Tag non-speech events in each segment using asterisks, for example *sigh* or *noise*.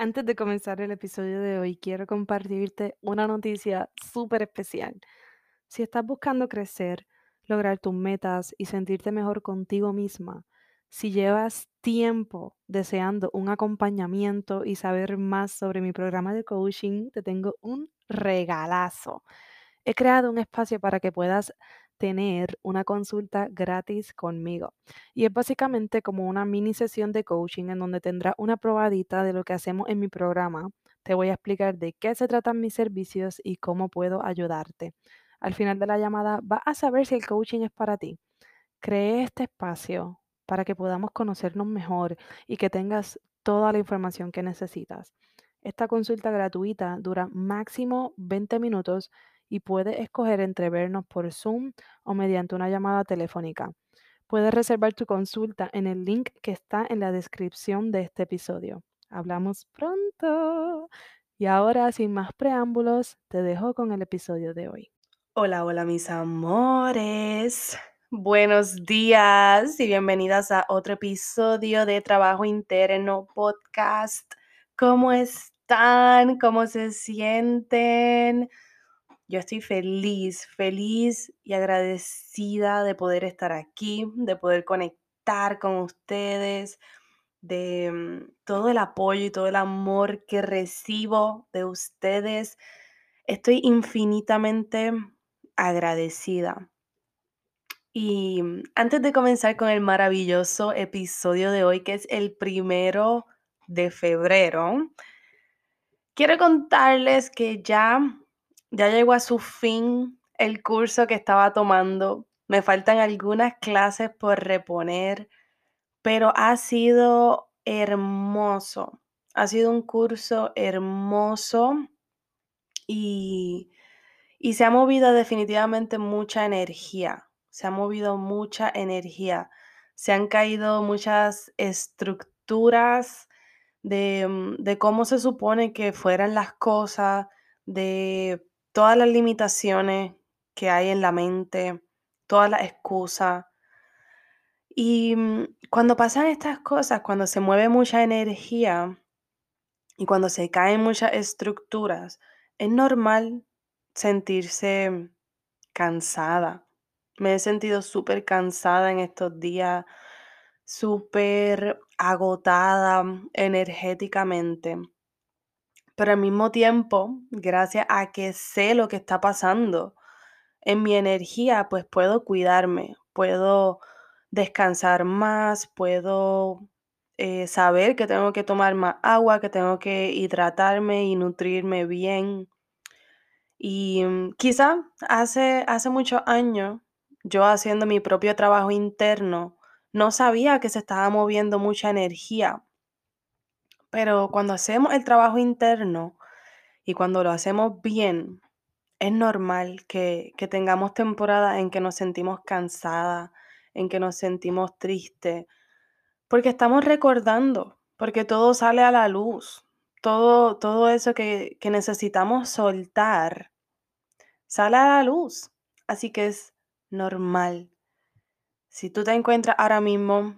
Antes de comenzar el episodio de hoy, quiero compartirte una noticia súper especial. Si estás buscando crecer, lograr tus metas y sentirte mejor contigo misma, si llevas tiempo deseando un acompañamiento y saber más sobre mi programa de coaching, te tengo un regalazo. He creado un espacio para que puedas tener una consulta gratis conmigo. Y es básicamente como una mini sesión de coaching en donde tendrás una probadita de lo que hacemos en mi programa. Te voy a explicar de qué se tratan mis servicios y cómo puedo ayudarte. Al final de la llamada vas a saber si el coaching es para ti. Cree este espacio para que podamos conocernos mejor y que tengas toda la información que necesitas. Esta consulta gratuita dura máximo 20 minutos y puedes escoger entre vernos por Zoom o mediante una llamada telefónica. Puedes reservar tu consulta en el link que está en la descripción de este episodio. Hablamos pronto. Y ahora, sin más preámbulos, te dejo con el episodio de hoy. Hola, hola mis amores. Buenos días y bienvenidas a otro episodio de Trabajo Interno Podcast. ¿Cómo están? ¿Cómo se sienten? Yo estoy feliz, feliz y agradecida de poder estar aquí, de poder conectar con ustedes, de mm, todo el apoyo y todo el amor que recibo de ustedes. Estoy infinitamente agradecida. Y mm, antes de comenzar con el maravilloso episodio de hoy, que es el primero de febrero, quiero contarles que ya, ya llegó a su fin el curso que estaba tomando. Me faltan algunas clases por reponer, pero ha sido hermoso. Ha sido un curso hermoso y y se ha movido definitivamente mucha energía, se ha movido mucha energía, se han caído muchas estructuras de, mm, de cómo se supone que fueran las cosas, de todas las limitaciones que hay en la mente, todas las excusas. Y mm, cuando pasan estas cosas, cuando se mueve mucha energía y cuando se caen muchas estructuras, es normal sentirse cansada. Me he sentido súper cansada en estos días, súper agotada energéticamente. Pero al mismo tiempo, gracias a que sé lo que está pasando en mi energía, pues puedo cuidarme, puedo descansar más, puedo eh, saber que tengo que tomar más agua, que tengo que hidratarme y nutrirme bien. Y mm, quizá hace, hace muchos años, yo haciendo mi propio trabajo interno, no sabía que se estaba moviendo mucha energía. Pero cuando hacemos el trabajo interno y cuando lo hacemos bien, es normal que, que tengamos temporadas en que nos sentimos cansadas, en que nos sentimos tristes, porque estamos recordando, porque todo sale a la luz, todo, todo eso que, que necesitamos soltar sale a la luz. Así que es normal. Si tú te encuentras ahora mismo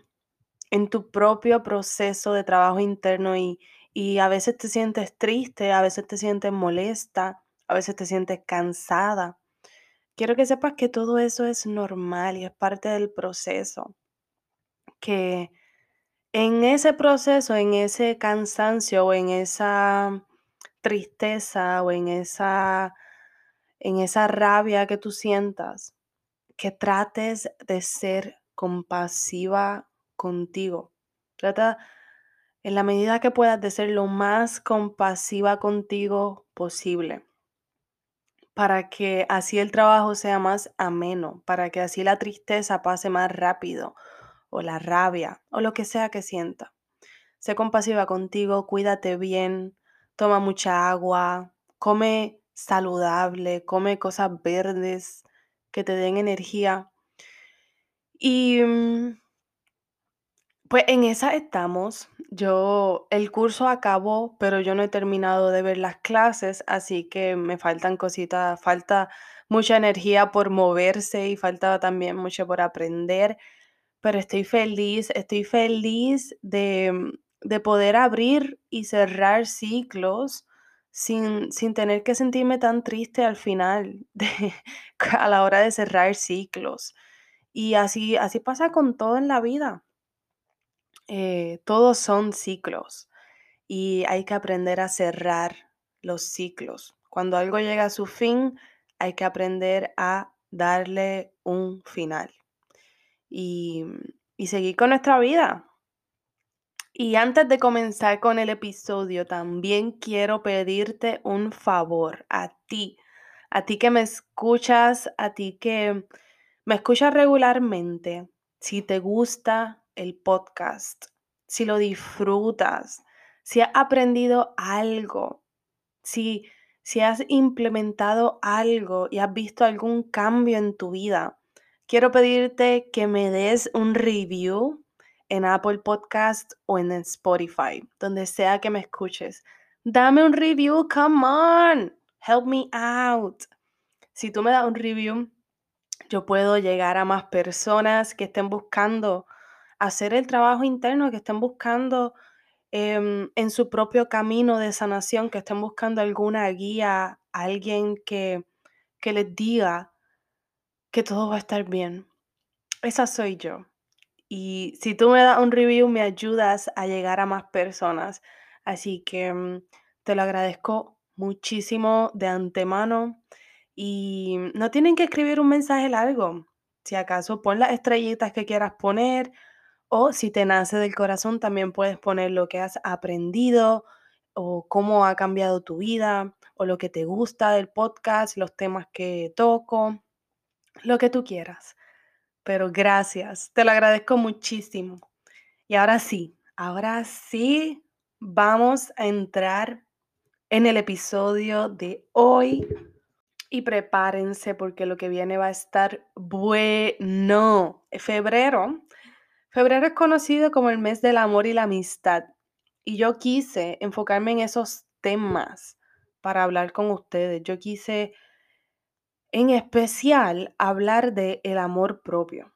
en tu propio proceso de trabajo interno y, y a veces te sientes triste, a veces te sientes molesta, a veces te sientes cansada, quiero que sepas que todo eso es normal y es parte del proceso. Que en ese proceso, en ese cansancio o en esa tristeza o en esa en esa rabia que tú sientas, que trates de ser compasiva contigo. Trata en la medida que puedas de ser lo más compasiva contigo posible para que así el trabajo sea más ameno, para que así la tristeza pase más rápido o la rabia o lo que sea que sienta. Sé compasiva contigo, cuídate bien, toma mucha agua, come saludable, come cosas verdes que te den energía. Y mm, pues en esa estamos. Yo, el curso acabó, pero yo no he terminado de ver las clases, así que me faltan cositas, falta mucha energía por moverse y falta también mucho por aprender, pero estoy feliz, estoy feliz de, de poder abrir y cerrar ciclos sin, sin tener que sentirme tan triste al final, de, *laughs* a la hora de cerrar ciclos. Y así, así pasa con todo en la vida. Eh, todos son ciclos y hay que aprender a cerrar los ciclos. Cuando algo llega a su fin, hay que aprender a darle un final y, y seguir con nuestra vida. Y antes de comenzar con el episodio, también quiero pedirte un favor a ti, a ti que me escuchas, a ti que me escuchas regularmente. Si te gusta el podcast, si lo disfrutas, si has aprendido algo, si, si has implementado algo y has visto algún cambio en tu vida, quiero pedirte que me des un review en Apple Podcast o en Spotify, donde sea que me escuches. Dame un review, come on, help me out. Si tú me das un review, yo puedo llegar a más personas que estén buscando hacer el trabajo interno, que estén buscando em, en su propio camino de sanación, que estén buscando alguna guía, alguien que, que les diga que todo va a estar bien. Esa soy yo. Y si tú me das un review, me ayudas a llegar a más personas. Así que mm, te lo agradezco muchísimo de antemano. Y no tienen que escribir un mensaje largo. Si acaso pon las estrellitas que quieras poner o si te nace del corazón, también puedes poner lo que has aprendido o cómo ha cambiado tu vida o lo que te gusta del podcast, los temas que toco, lo que tú quieras. Pero gracias, te lo agradezco muchísimo. Y ahora sí, ahora sí vamos a entrar en el episodio de hoy. Y prepárense porque lo que viene va a estar bueno. Febrero Febrero es conocido como el mes del amor y la amistad y yo quise enfocarme en esos temas para hablar con ustedes. Yo quise en especial hablar de el amor propio,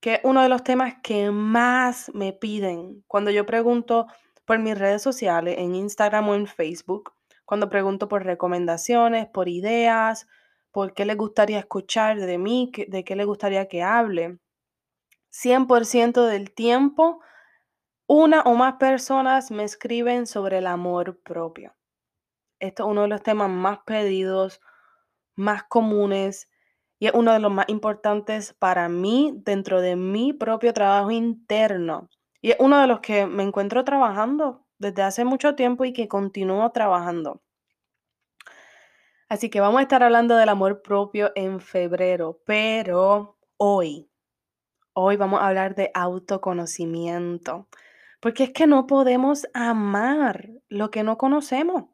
que es uno de los temas que más me piden cuando yo pregunto por mis redes sociales, en Instagram o en Facebook, cuando pregunto por recomendaciones, por ideas, por qué les gustaría escuchar de mí, de qué les gustaría que hable. 100% del tiempo, una o más personas me escriben sobre el amor propio. Esto es uno de los temas más pedidos, más comunes y es uno de los más importantes para mí dentro de mi propio trabajo interno. Y es uno de los que me encuentro trabajando desde hace mucho tiempo y que continúo trabajando. Así que vamos a estar hablando del amor propio en febrero, pero hoy, Hoy vamos a hablar de autoconocimiento, porque es que no podemos amar lo que no conocemos.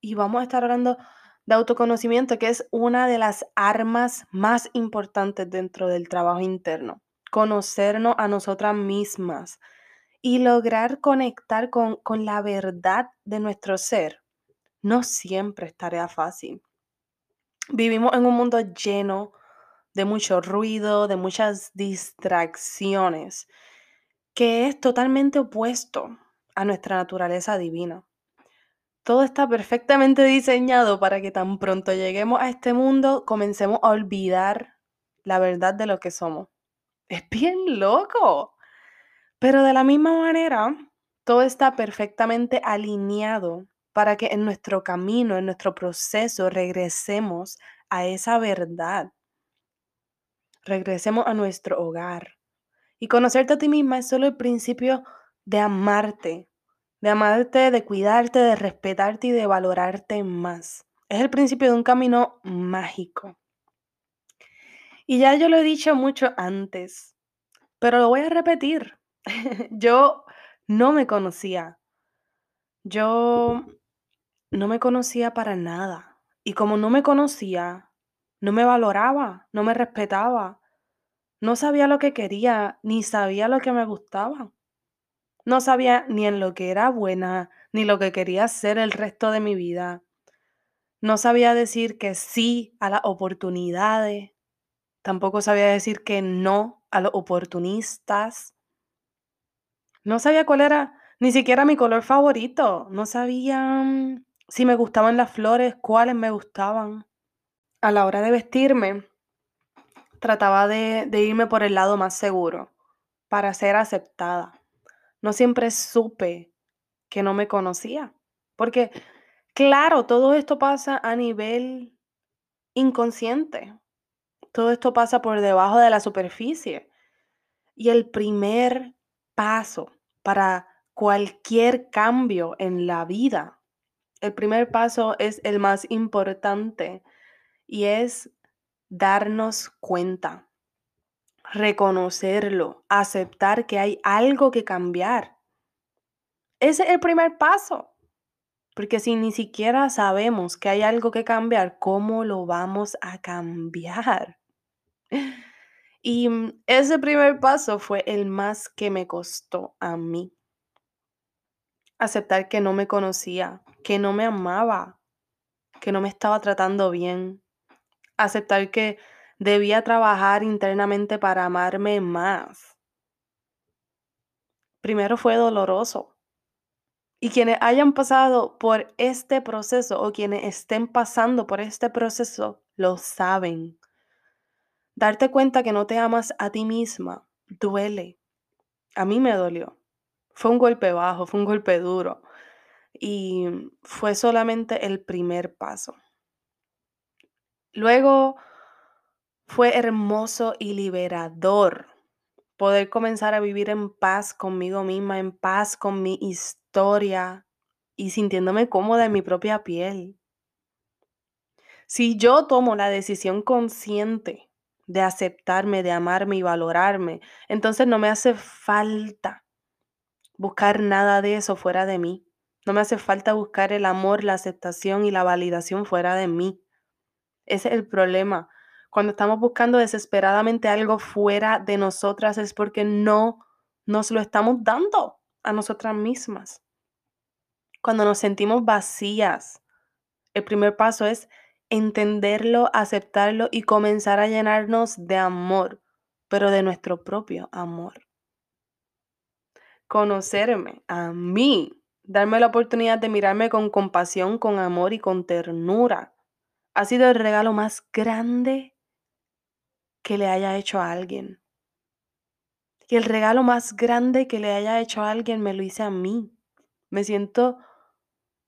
Y vamos a estar hablando de autoconocimiento, que es una de las armas más importantes dentro del trabajo interno. Conocernos a nosotras mismas y lograr conectar con, con la verdad de nuestro ser. No siempre es tarea fácil. Vivimos en un mundo lleno de mucho ruido, de muchas distracciones, que es totalmente opuesto a nuestra naturaleza divina. Todo está perfectamente diseñado para que tan pronto lleguemos a este mundo comencemos a olvidar la verdad de lo que somos. Es bien loco. Pero de la misma manera, todo está perfectamente alineado para que en nuestro camino, en nuestro proceso, regresemos a esa verdad. Regresemos a nuestro hogar. Y conocerte a ti misma es solo el principio de amarte, de amarte, de cuidarte, de respetarte y de valorarte más. Es el principio de un camino mágico. Y ya yo lo he dicho mucho antes, pero lo voy a repetir. *laughs* yo no me conocía. Yo no me conocía para nada. Y como no me conocía, no me valoraba, no me respetaba. No sabía lo que quería, ni sabía lo que me gustaba. No sabía ni en lo que era buena, ni lo que quería hacer el resto de mi vida. No sabía decir que sí a las oportunidades. Tampoco sabía decir que no a los oportunistas. No sabía cuál era ni siquiera mi color favorito. No sabía mm, si me gustaban las flores, cuáles me gustaban. A la hora de vestirme, trataba de, de irme por el lado más seguro, para ser aceptada. No siempre supe que no me conocía, porque claro, todo esto pasa a nivel inconsciente. Todo esto pasa por debajo de la superficie. Y el primer paso para cualquier cambio en la vida, el primer paso es el más importante y es darnos cuenta, reconocerlo, aceptar que hay algo que cambiar. Ese es el primer paso. Porque si ni siquiera sabemos que hay algo que cambiar, ¿cómo lo vamos a cambiar? Y mm, ese primer paso fue el más que me costó a mí. Aceptar que no me conocía, que no me amaba, que no me estaba tratando bien. Aceptar que debía trabajar internamente para amarme más. Primero fue doloroso. Y quienes hayan pasado por este proceso o quienes estén pasando por este proceso lo saben. Darte cuenta que no te amas a ti misma duele. A mí me dolió. Fue un golpe bajo, fue un golpe duro. Y fue solamente el primer paso. Luego fue hermoso y liberador poder comenzar a vivir en paz conmigo misma, en paz con mi historia y sintiéndome cómoda en mi propia piel. Si yo tomo la decisión consciente de aceptarme, de amarme y valorarme. Entonces no me hace falta buscar nada de eso fuera de mí. No me hace falta buscar el amor, la aceptación y la validación fuera de mí. Ese es el problema. Cuando estamos buscando desesperadamente algo fuera de nosotras es porque no nos lo estamos dando a nosotras mismas. Cuando nos sentimos vacías, el primer paso es entenderlo, aceptarlo y comenzar a llenarnos de amor, pero de nuestro propio amor. Conocerme a mí, darme la oportunidad de mirarme con compasión, con amor y con ternura, ha sido el regalo más grande que le haya hecho a alguien. Y el regalo más grande que le haya hecho a alguien me lo hice a mí. Me siento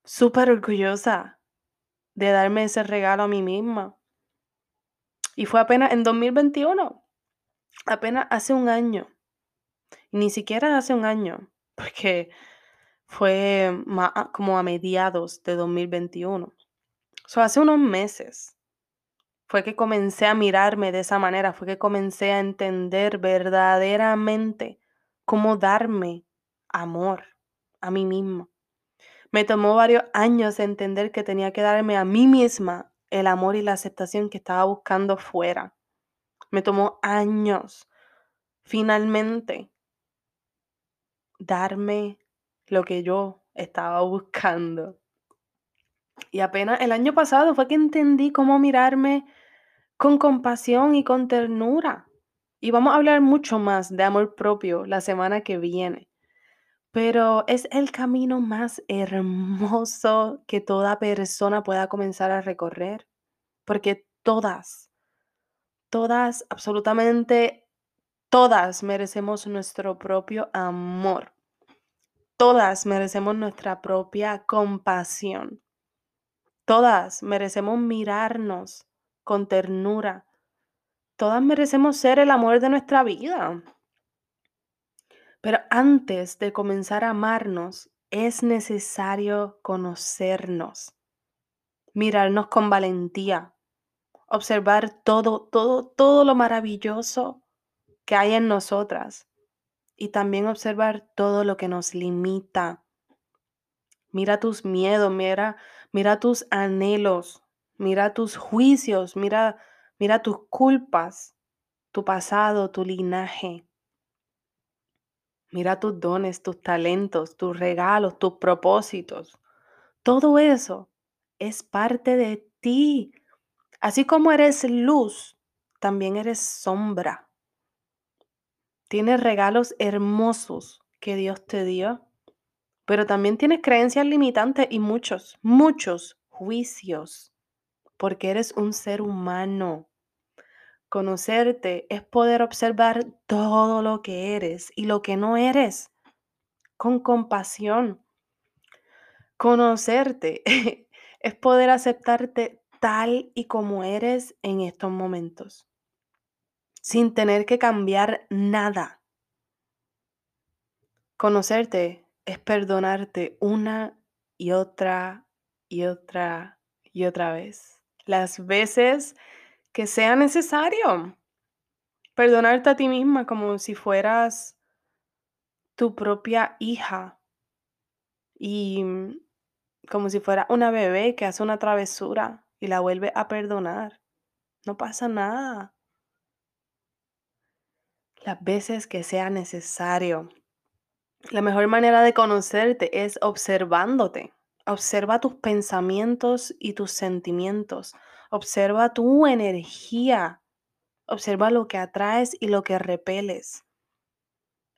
súper orgullosa de darme ese regalo a mí misma. Y fue apenas en 2021, apenas hace un año. ni siquiera hace un año, porque fue como a mediados de 2021. O sea, hace unos meses fue que comencé a mirarme de esa manera, fue que comencé a entender verdaderamente cómo darme amor a mí misma. Me tomó varios años entender que tenía que darme a mí misma el amor y la aceptación que estaba buscando fuera. Me tomó años finalmente darme lo que yo estaba *laughs* buscando. Y apenas el año pasado fue que entendí cómo mirarme con compasión y con ternura. Y vamos a hablar mucho más de amor propio la semana que viene. Pero es el camino más hermoso que toda persona pueda comenzar a recorrer, porque todas, todas, absolutamente todas merecemos nuestro propio amor. todas merecemos nuestra propia compasión. Todas merecemos mirarnos con ternura. Todas merecemos ser el amor de nuestra vida. Pero antes de comenzar a amarnos, es necesario conocernos, mirarnos con valentía, observar todo, todo, todo lo maravilloso que hay en nosotras y también observar todo lo que nos limita. Mira tus miedos, mira, mira tus anhelos, mira tus juicios, mira, mira tus culpas, tu pasado, tu linaje. Mira tus dones, tus talentos, tus regalos, tus propósitos. Todo eso es parte de ti. Así como eres luz, también eres sombra. Tienes regalos hermosos que Dios te dio, pero también tienes creencias limitantes y muchos, muchos juicios, porque eres un ser humano. Conocerte es poder observar todo lo que eres y lo que no eres con compasión. Conocerte *laughs* es poder aceptarte tal y como eres en estos momentos, sin tener que cambiar nada. Conocerte es perdonarte una y otra y otra y otra vez. Las veces que sea necesario. Perdonarte a ti misma como si fueras tu propia hija y mm, como si fuera una bebé que hace una travesura y la vuelve a perdonar. No pasa nada. Las veces que sea necesario. La mejor manera de conocerte es observándote. Observa tus pensamientos y tus sentimientos. Observa tu energía. Observa lo que atraes y lo que repeles.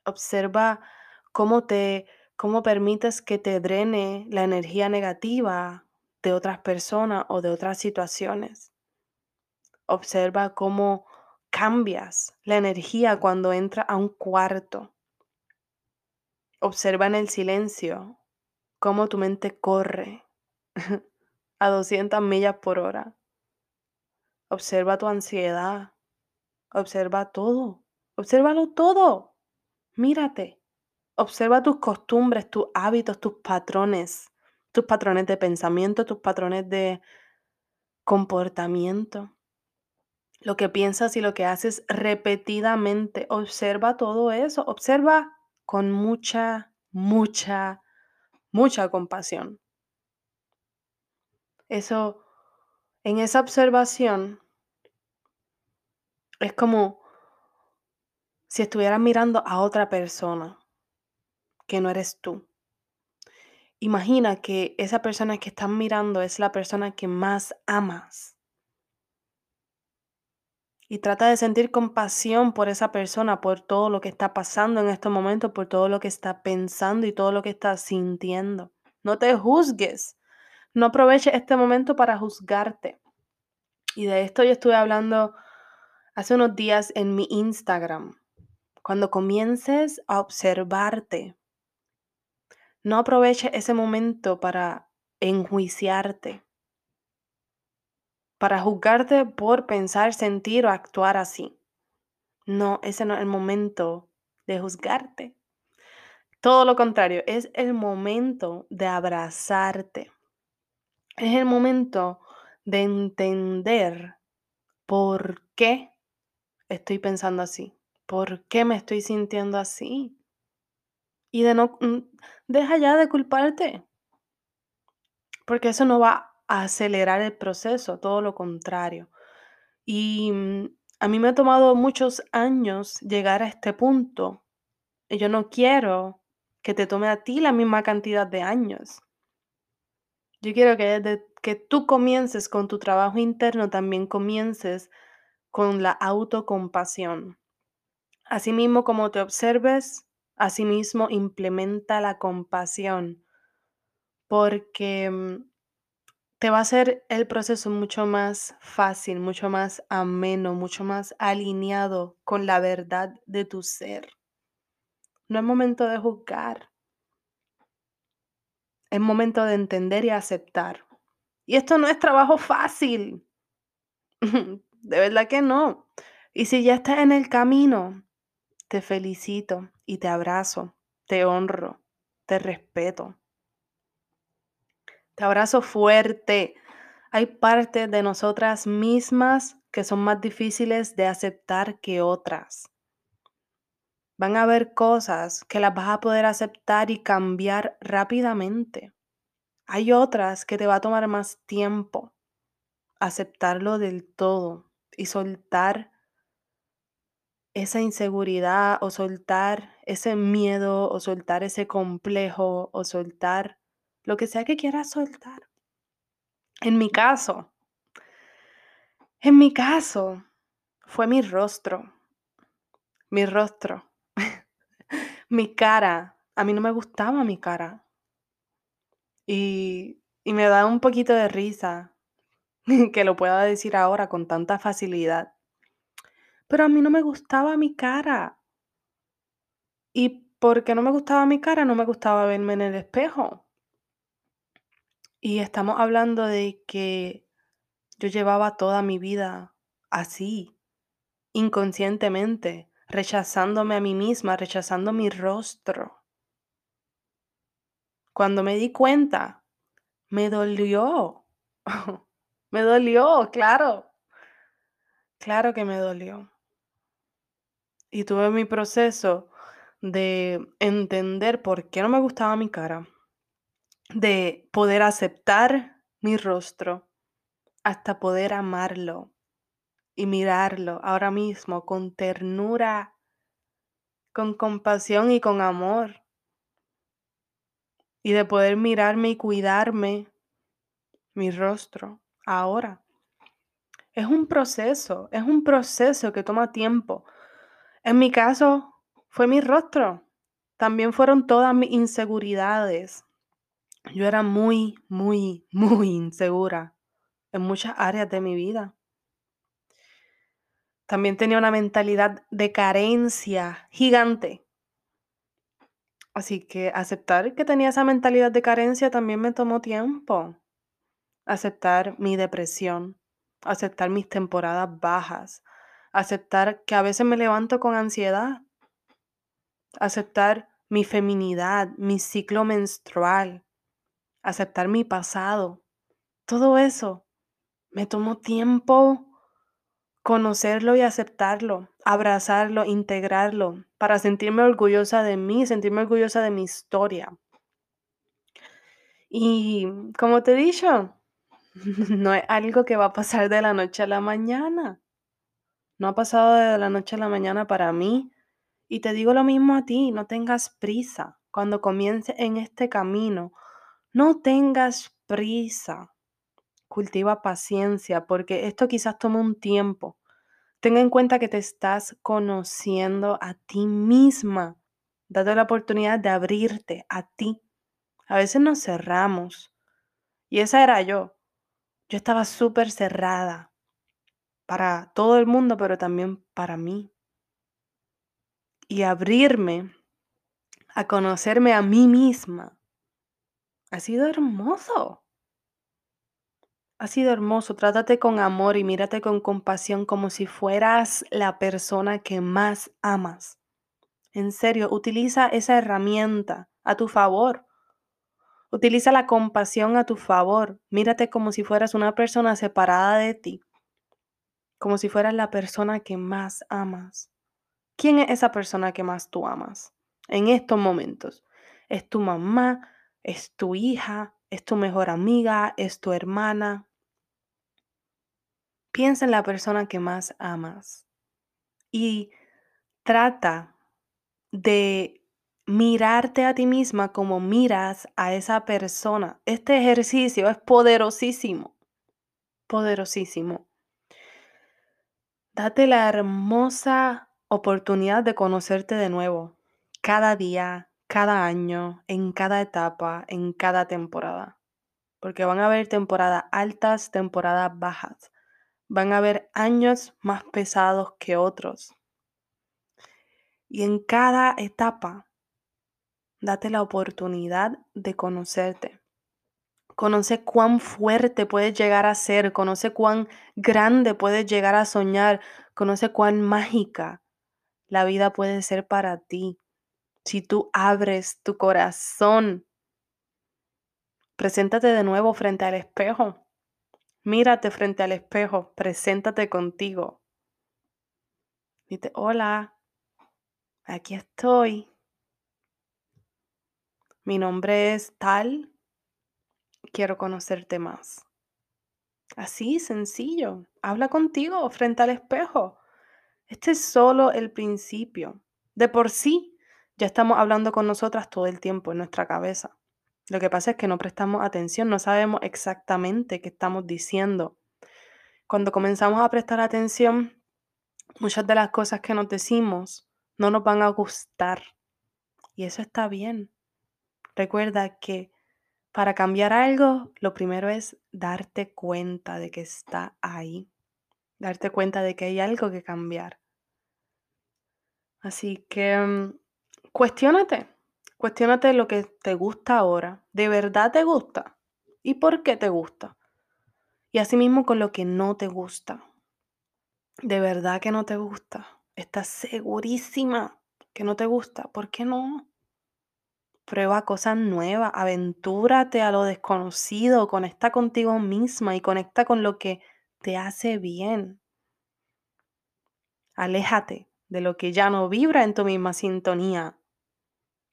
Observa cómo te cómo permites que te drene la energía negativa de otras personas o de otras situaciones. Observa cómo cambias la energía cuando entra a un cuarto. Observa en el silencio cómo tu mente corre *laughs* a 200 millas por hora. Observa tu ansiedad. Observa todo. Obsérvalo todo. Mírate. Observa tus costumbres, tus hábitos, tus patrones, tus patrones de pensamiento, tus patrones de comportamiento, lo que piensas y lo que haces repetidamente. Observa todo eso. Observa con mucha, mucha, mucha compasión. Eso, en esa observación, es como si estuvieras mirando a otra persona que no eres tú. Imagina que esa persona que estás mirando es la persona que más amas. Y trata de sentir compasión por esa persona, por todo lo que está pasando en estos momentos, por todo lo que está pensando y todo lo que está sintiendo. No te juzgues. No aproveches este momento para juzgarte. Y de esto yo estuve hablando hace unos días en mi Instagram. Cuando comiences a observarte, no aproveches ese momento para enjuiciarte, para juzgarte por pensar, sentir o actuar así. No, ese no es el momento de juzgarte. Todo lo contrario, es el momento de abrazarte. Es el momento de entender por qué estoy pensando así, por qué me estoy sintiendo así. Y de no, mm, deja ya de culparte, porque eso no va a acelerar el proceso, todo lo contrario. Y mm, a mí me ha tomado muchos años llegar a este punto. Y yo no quiero que te tome a ti la misma cantidad de años. Yo quiero que desde que tú comiences con tu trabajo interno, también comiences con la autocompasión. Asimismo, como te observes, asimismo implementa la compasión, porque mm, te va a hacer el proceso mucho más fácil, mucho más ameno, mucho más alineado con la verdad de tu ser. No es momento de juzgar. Es momento de entender y aceptar. Y esto no es trabajo fácil. *laughs* de verdad que no. Y si ya estás en el camino, te felicito y te abrazo, te honro, te respeto. Te abrazo fuerte. Hay partes de nosotras mismas que son más difíciles de aceptar que otras. Van a haber cosas que las vas a poder aceptar y cambiar rápidamente. Hay otras que te va a tomar más tiempo aceptarlo del todo y soltar esa inseguridad o soltar ese miedo o soltar ese complejo o soltar lo que sea que quieras soltar. En mi caso, en mi caso, fue mi rostro, mi rostro, *laughs* mi cara. A mí no me gustaba mi cara. Y, y me da un poquito de risa *laughs* que lo pueda decir ahora con tanta facilidad. Pero a mí no me gustaba mi cara. Y porque no me gustaba mi cara, no me gustaba verme en el espejo. Y estamos hablando de que yo llevaba toda mi vida así, inconscientemente, rechazándome a mí misma, rechazando mi rostro. Cuando me di cuenta, me dolió. *laughs* me dolió, claro. Claro que me dolió. Y tuve mi proceso de entender por qué no me gustaba mi cara, de poder aceptar mi rostro, hasta poder amarlo y mirarlo ahora mismo con ternura, con compasión y con amor. Y de poder mirarme y cuidarme mi rostro ahora. Es un proceso, es un proceso que toma tiempo. En mi caso, fue mi rostro. También fueron todas mis inseguridades. Yo era muy, muy, *laughs* muy insegura en muchas áreas de mi vida. También tenía una mentalidad de carencia gigante. Así que aceptar que tenía esa mentalidad de carencia también me tomó tiempo. Aceptar mi depresión, aceptar mis temporadas bajas, aceptar que a veces me levanto con ansiedad, aceptar mi feminidad, mi ciclo menstrual, aceptar mi pasado. Todo eso me tomó tiempo conocerlo y aceptarlo, abrazarlo, integrarlo, para sentirme orgullosa de mí, sentirme orgullosa de mi historia. Y como te he dicho, *laughs* no es algo que va a pasar de la noche a la mañana. No ha pasado de la noche a la mañana para mí. Y te digo lo mismo a ti, no tengas prisa. Cuando comiences en este camino, no tengas prisa. Cultiva paciencia porque esto quizás tome un tiempo. Ten en cuenta que te estás conociendo a ti misma. Date la oportunidad de abrirte a ti. A veces nos cerramos. Y esa era yo. Yo estaba súper cerrada para todo el mundo, pero también para mí. Y abrirme a conocerme a mí misma ha sido hermoso. Ha sido hermoso. Trátate con amor y mírate con compasión como si fueras la persona que más amas. En serio, utiliza esa herramienta a tu favor. Utiliza la compasión a tu favor. Mírate como si fueras una persona separada de ti como si fueras la persona que más amas. ¿Quién es esa persona que más tú amas en estos momentos? ¿Es tu mamá? ¿Es tu hija? ¿Es tu mejor amiga? ¿Es tu hermana? Piensa en la persona que más amas y trata de mirarte a ti misma como miras a esa persona. Este ejercicio es poderosísimo, poderosísimo. Date la hermosa oportunidad de conocerte de nuevo, cada día, cada año, en cada etapa, en cada temporada. Porque van a haber temporadas altas, temporadas bajas. Van a haber años más pesados que otros. Y en cada etapa date la oportunidad de conocerte. Conoce cuán fuerte puedes llegar a ser, conoce cuán grande puedes llegar a soñar, conoce cuán mágica la vida puede ser para ti. Si tú abres tu corazón, preséntate de nuevo frente al espejo. Mírate frente al espejo, preséntate contigo. Dite, hola, aquí estoy. Mi nombre es tal quiero conocerte más. Así, sencillo. Habla contigo frente al espejo. Este es solo el principio. De por sí, ya estamos hablando con nosotras todo el tiempo en nuestra cabeza. Lo que pasa es que no prestamos atención, no sabemos exactamente qué estamos diciendo. Cuando comenzamos a prestar atención, muchas de las cosas que nos decimos no nos van a gustar. Y eso está bien. Recuerda que para cambiar algo, lo primero es darte cuenta de que está ahí, darte cuenta de que hay algo que cambiar. Así que mm, cuestiónate, cuestiónate lo que te gusta ahora, ¿de verdad te gusta? ¿Y por qué te gusta? Y asimismo con lo que no te gusta. ¿De verdad que no te gusta? ¿Estás segurísima que no te gusta? ¿Por qué no? Prueba cosas nuevas, aventúrate a lo desconocido, conecta contigo misma y conecta con lo que te hace bien. Aléjate de lo que ya no vibra en tu misma sintonía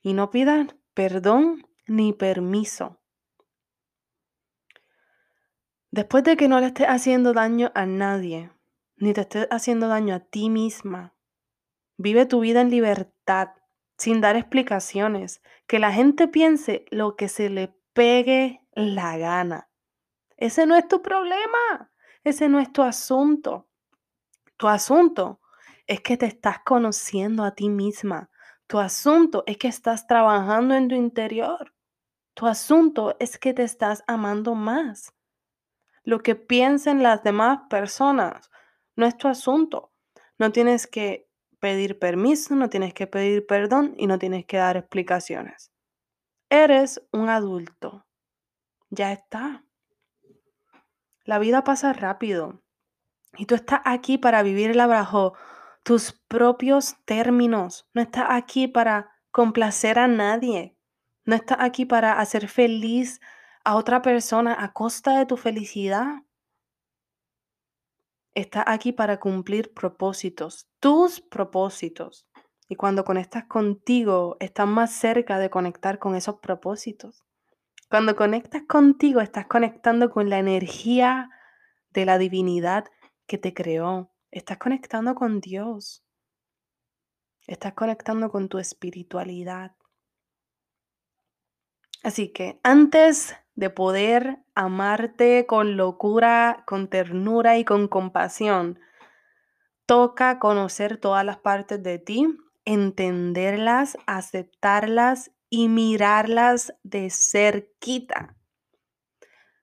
y no pidas perdón ni permiso. Después de que no le estés haciendo daño a nadie, ni te estés haciendo daño a ti misma, vive tu vida en libertad sin dar explicaciones, que la gente piense lo que se le pegue la gana. Ese no es tu problema, ese no es tu asunto. Tu asunto es que te estás conociendo a ti misma. Tu asunto es que estás trabajando en tu interior. Tu asunto es que te estás amando más. Lo que piensen las demás personas no es tu asunto. No tienes que pedir permiso, no tienes que pedir perdón y no tienes que dar explicaciones. Eres un adulto. Ya está. La vida pasa rápido y tú estás aquí para vivirla bajo tus propios términos. No estás aquí para complacer a nadie. No estás aquí para hacer feliz a otra persona a costa de tu felicidad. Estás aquí para cumplir propósitos, tus propósitos. Y cuando conectas contigo, estás más cerca de conectar con esos propósitos. Cuando conectas contigo, estás conectando con la energía de la divinidad que te creó. Estás conectando con Dios. Estás conectando con tu espiritualidad. Así que antes de poder amarte con locura, con ternura y con compasión. Toca conocer todas las partes de ti, entenderlas, aceptarlas y mirarlas de cerquita.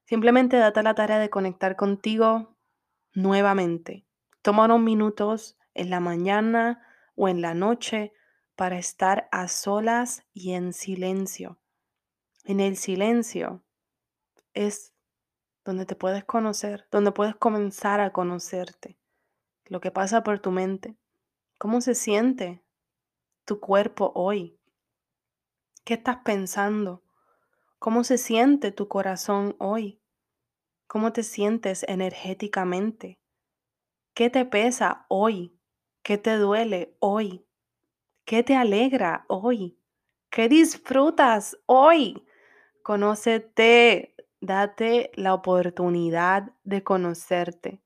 Simplemente date la tarea de conectar contigo nuevamente. Toma unos minutos en la mañana o en la noche para estar a solas y en silencio. En el silencio es donde te puedes conocer, donde puedes comenzar a conocerte, lo que pasa por tu mente, cómo se siente tu cuerpo hoy, qué estás pensando, cómo se siente tu corazón hoy, cómo te sientes energéticamente, qué te pesa hoy, qué te duele hoy, qué te alegra hoy, qué disfrutas hoy. Conócete, Date la oportunidad de conocerte.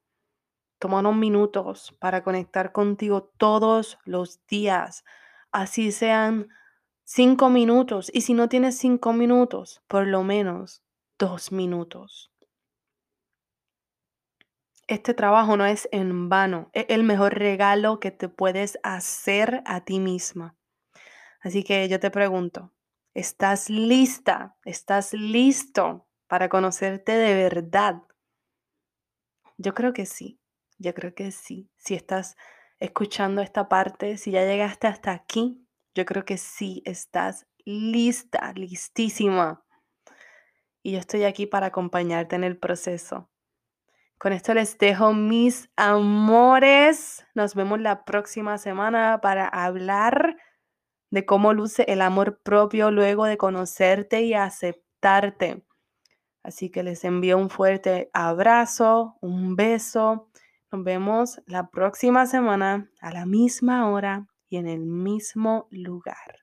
Toma unos minutos para conectar contigo todos los días, así sean cinco minutos. Y si no tienes cinco minutos, por lo menos dos minutos. Este trabajo no es en vano, es el mejor regalo que te puedes hacer a ti misma. Así que yo te pregunto, ¿estás lista? ¿Estás listo para conocerte de verdad? Yo creo que sí, yo creo que sí. Si estás escuchando esta parte, si ya llegaste hasta aquí, yo creo que sí estás lista, listísima. Y yo estoy aquí para acompañarte en el proceso. Con esto les dejo mis amores. Nos vemos la próxima semana para hablar de cómo luce el amor propio luego de conocerte y aceptarte. Así que les envío un fuerte abrazo, un beso. Nos vemos la próxima semana a la misma hora y en el mismo lugar.